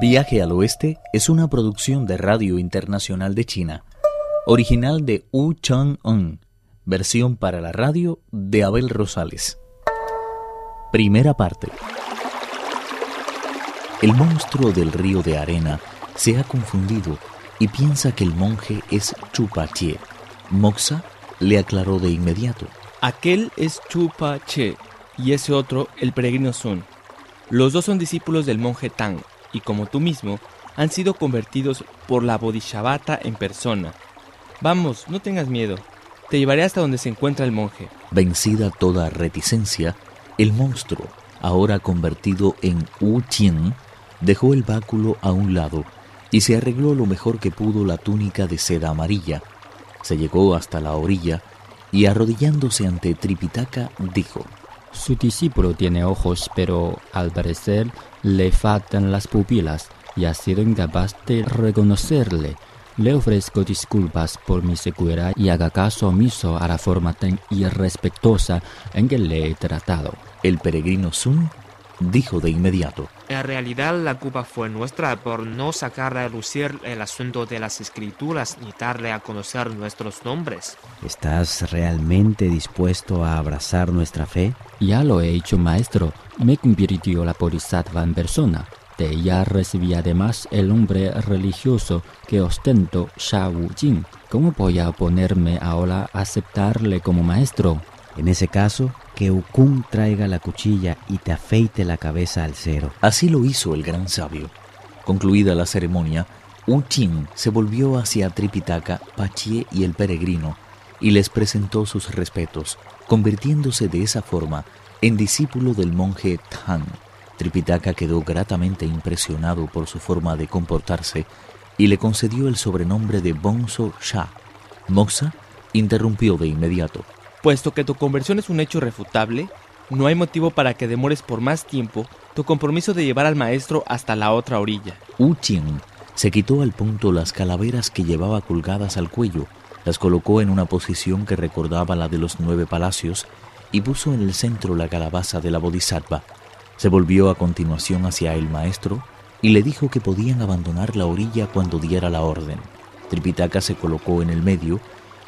Viaje al Oeste es una producción de Radio Internacional de China, original de Wu Chang-un, versión para la radio de Abel Rosales. Primera parte. El monstruo del río de arena se ha confundido y piensa que el monje es Chupachie. Moxa le aclaró de inmediato. Aquel es Chupache y ese otro el peregrino Sun. Los dos son discípulos del monje Tang y como tú mismo, han sido convertidos por la Bodhisattva en persona. Vamos, no tengas miedo. Te llevaré hasta donde se encuentra el monje. Vencida toda reticencia, el monstruo, ahora convertido en Wu Qin, dejó el báculo a un lado y se arregló lo mejor que pudo la túnica de seda amarilla. Se llegó hasta la orilla y arrodillándose ante Tripitaka dijo: Su discípulo tiene ojos, pero al parecer le faltan las pupilas y ha sido incapaz de reconocerle. Le ofrezco disculpas por mi secuera y haga caso omiso a la forma tan irrespetuosa en que le he tratado. El peregrino Sun dijo de inmediato. En realidad la culpa fue nuestra por no sacar a lucir el asunto de las escrituras ni darle a conocer nuestros nombres. ¿Estás realmente dispuesto a abrazar nuestra fe? Ya lo he hecho, maestro. Me convirtió la Bodhisattva en persona. De ella recibí además el nombre religioso que ostento Sha Wu Jing. ¿Cómo voy a oponerme ahora a aceptarle como maestro? En ese caso, que Ukun traiga la cuchilla y te afeite la cabeza al cero. Así lo hizo el gran sabio. Concluida la ceremonia, Qin se volvió hacia Tripitaka, Pachie y el peregrino y les presentó sus respetos, convirtiéndose de esa forma en discípulo del monje Tang. Tripitaka quedó gratamente impresionado por su forma de comportarse y le concedió el sobrenombre de Bonzo Sha. Moxa interrumpió de inmediato. Puesto que tu conversión es un hecho refutable, no hay motivo para que demores por más tiempo tu compromiso de llevar al maestro hasta la otra orilla. Qin se quitó al punto las calaveras que llevaba colgadas al cuello, las colocó en una posición que recordaba la de los nueve palacios y puso en el centro la calabaza de la Bodhisattva. Se volvió a continuación hacia el maestro y le dijo que podían abandonar la orilla cuando diera la orden. Tripitaka se colocó en el medio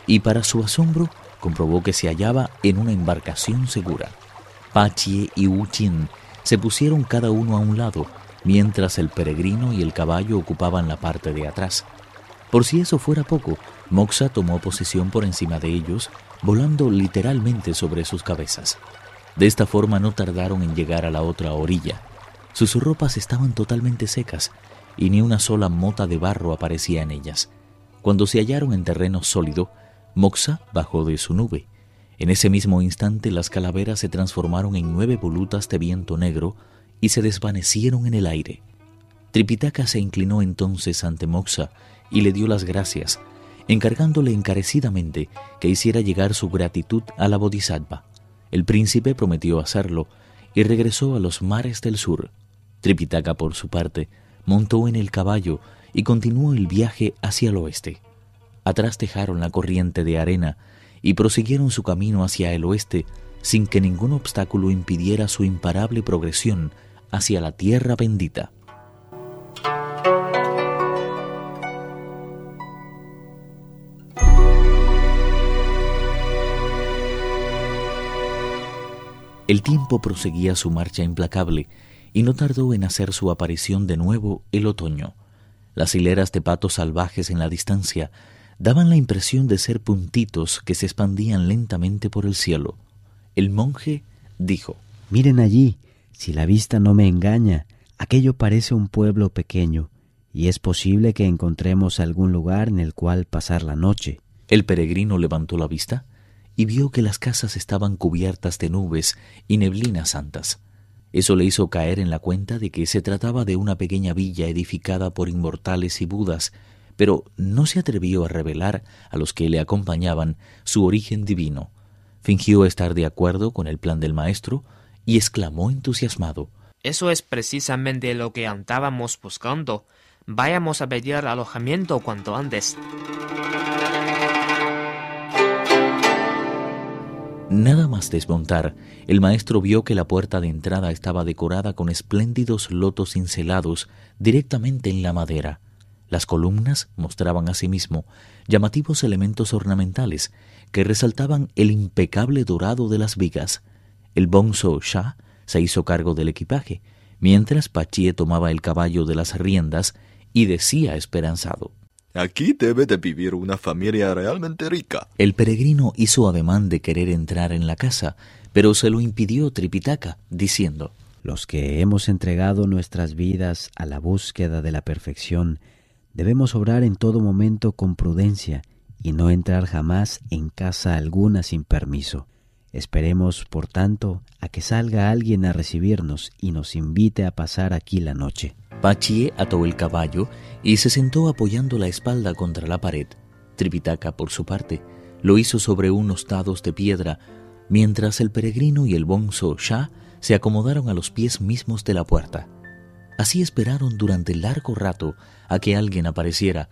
y para su asombro comprobó que se hallaba en una embarcación segura. Pachie y Wuchin se pusieron cada uno a un lado, mientras el peregrino y el caballo ocupaban la parte de atrás. Por si eso fuera poco, Moxa tomó posesión por encima de ellos, volando literalmente sobre sus cabezas. De esta forma no tardaron en llegar a la otra orilla. Sus ropas estaban totalmente secas y ni una sola mota de barro aparecía en ellas. Cuando se hallaron en terreno sólido, Moxa bajó de su nube. En ese mismo instante las calaveras se transformaron en nueve volutas de viento negro y se desvanecieron en el aire. Tripitaka se inclinó entonces ante Moxa y le dio las gracias, encargándole encarecidamente que hiciera llegar su gratitud a la Bodhisattva. El príncipe prometió hacerlo y regresó a los mares del sur. Tripitaka, por su parte, montó en el caballo y continuó el viaje hacia el oeste. Atrás dejaron la corriente de arena y prosiguieron su camino hacia el oeste sin que ningún obstáculo impidiera su imparable progresión hacia la tierra bendita. El tiempo proseguía su marcha implacable y no tardó en hacer su aparición de nuevo el otoño. Las hileras de patos salvajes en la distancia daban la impresión de ser puntitos que se expandían lentamente por el cielo. El monje dijo, Miren allí, si la vista no me engaña, aquello parece un pueblo pequeño, y es posible que encontremos algún lugar en el cual pasar la noche. El peregrino levantó la vista y vio que las casas estaban cubiertas de nubes y neblinas santas. Eso le hizo caer en la cuenta de que se trataba de una pequeña villa edificada por inmortales y budas, pero no se atrevió a revelar a los que le acompañaban su origen divino. Fingió estar de acuerdo con el plan del maestro y exclamó entusiasmado Eso es precisamente lo que andábamos buscando. Vayamos a pedir alojamiento cuanto antes. Nada más desmontar, el maestro vio que la puerta de entrada estaba decorada con espléndidos lotos cincelados directamente en la madera. Las columnas mostraban asimismo llamativos elementos ornamentales que resaltaban el impecable dorado de las vigas. El bonzo Shah se hizo cargo del equipaje, mientras Pachie tomaba el caballo de las riendas y decía esperanzado. Aquí debe de vivir una familia realmente rica. El peregrino hizo ademán de querer entrar en la casa, pero se lo impidió Tripitaka, diciendo Los que hemos entregado nuestras vidas a la búsqueda de la perfección, debemos obrar en todo momento con prudencia y no entrar jamás en casa alguna sin permiso. Esperemos, por tanto, a que salga alguien a recibirnos y nos invite a pasar aquí la noche. Pachie ató el caballo y se sentó apoyando la espalda contra la pared. Tripitaka, por su parte, lo hizo sobre unos dados de piedra, mientras el peregrino y el bonzo Shah se acomodaron a los pies mismos de la puerta. Así esperaron durante largo rato a que alguien apareciera,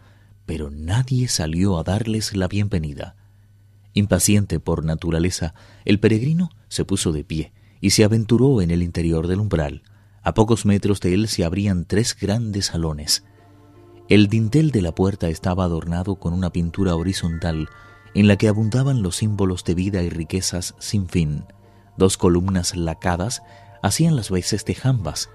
pero nadie salió a darles la bienvenida. Impaciente por naturaleza, el peregrino se puso de pie y se aventuró en el interior del umbral. A pocos metros de él se abrían tres grandes salones. El dintel de la puerta estaba adornado con una pintura horizontal en la que abundaban los símbolos de vida y riquezas sin fin. Dos columnas lacadas hacían las veces de jambas.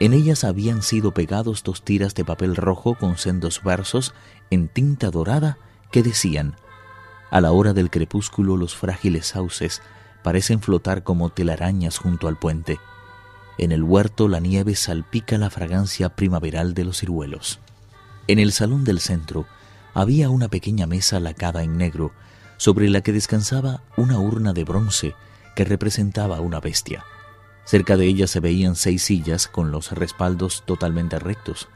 En ellas habían sido pegados dos tiras de papel rojo con sendos versos en tinta dorada que decían A la hora del crepúsculo los frágiles sauces parecen flotar como telarañas junto al puente. En el huerto la nieve salpica la fragancia primaveral de los ciruelos. En el salón del centro había una pequeña mesa lacada en negro, sobre la que descansaba una urna de bronce que representaba una bestia. Cerca de ella se veían seis sillas con los respaldos totalmente rectos.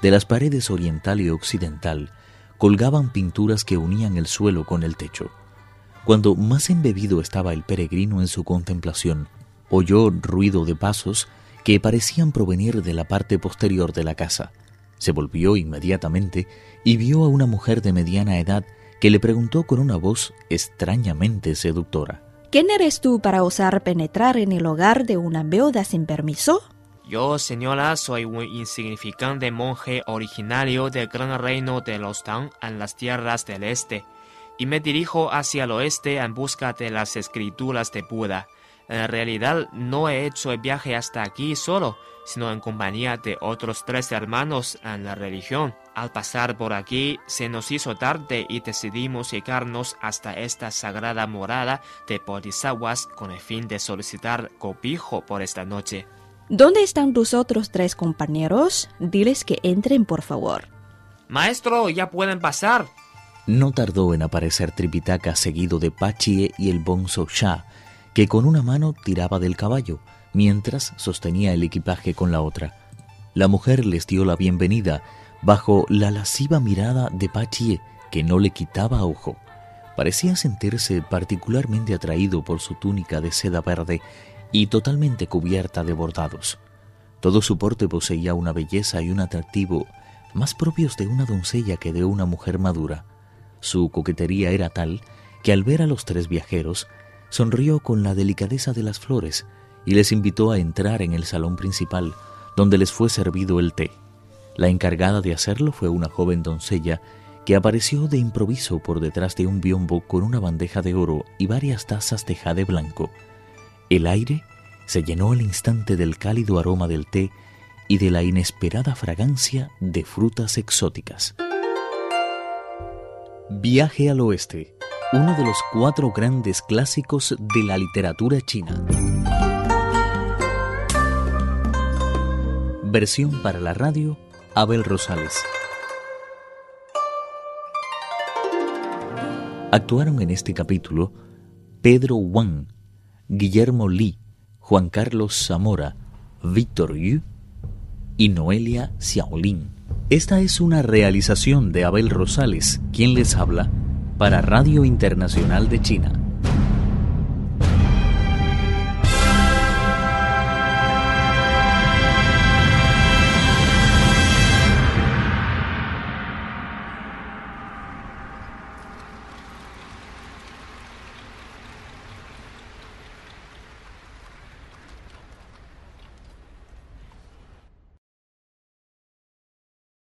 De las paredes oriental y occidental colgaban pinturas que unían el suelo con el techo. Cuando más embebido estaba el peregrino en su contemplación, oyó ruido de pasos que parecían provenir de la parte posterior de la casa. Se volvió inmediatamente y vio a una mujer de mediana edad que le preguntó con una voz extrañamente seductora. ¿Quién eres tú para osar penetrar en el hogar de una viuda sin permiso? Yo, señora, soy un insignificante monje originario del gran reino de los Tang en las tierras del este, y me dirijo hacia el oeste en busca de las escrituras de Buda. En realidad no he hecho el viaje hasta aquí solo, sino en compañía de otros tres hermanos en la religión. Al pasar por aquí se nos hizo tarde y decidimos llegarnos hasta esta sagrada morada de Bodhisattvas con el fin de solicitar cobijo por esta noche. ¿Dónde están tus otros tres compañeros? Diles que entren, por favor. Maestro, ya pueden pasar. No tardó en aparecer Tripitaka seguido de Pachie y el Bonzo Shah, que con una mano tiraba del caballo, mientras sostenía el equipaje con la otra. La mujer les dio la bienvenida bajo la lasciva mirada de Pachie, que no le quitaba ojo. Parecía sentirse particularmente atraído por su túnica de seda verde y totalmente cubierta de bordados. Todo su porte poseía una belleza y un atractivo más propios de una doncella que de una mujer madura. Su coquetería era tal que al ver a los tres viajeros sonrió con la delicadeza de las flores y les invitó a entrar en el salón principal, donde les fue servido el té. La encargada de hacerlo fue una joven doncella que apareció de improviso por detrás de un biombo con una bandeja de oro y varias tazas de jade blanco. El aire se llenó al instante del cálido aroma del té y de la inesperada fragancia de frutas exóticas. Viaje al oeste uno de los cuatro grandes clásicos de la literatura china. Versión para la radio, Abel Rosales. Actuaron en este capítulo Pedro Wang, Guillermo Li, Juan Carlos Zamora, Víctor Yu y Noelia Xiaolin. Esta es una realización de Abel Rosales, quien les habla para Radio Internacional de China.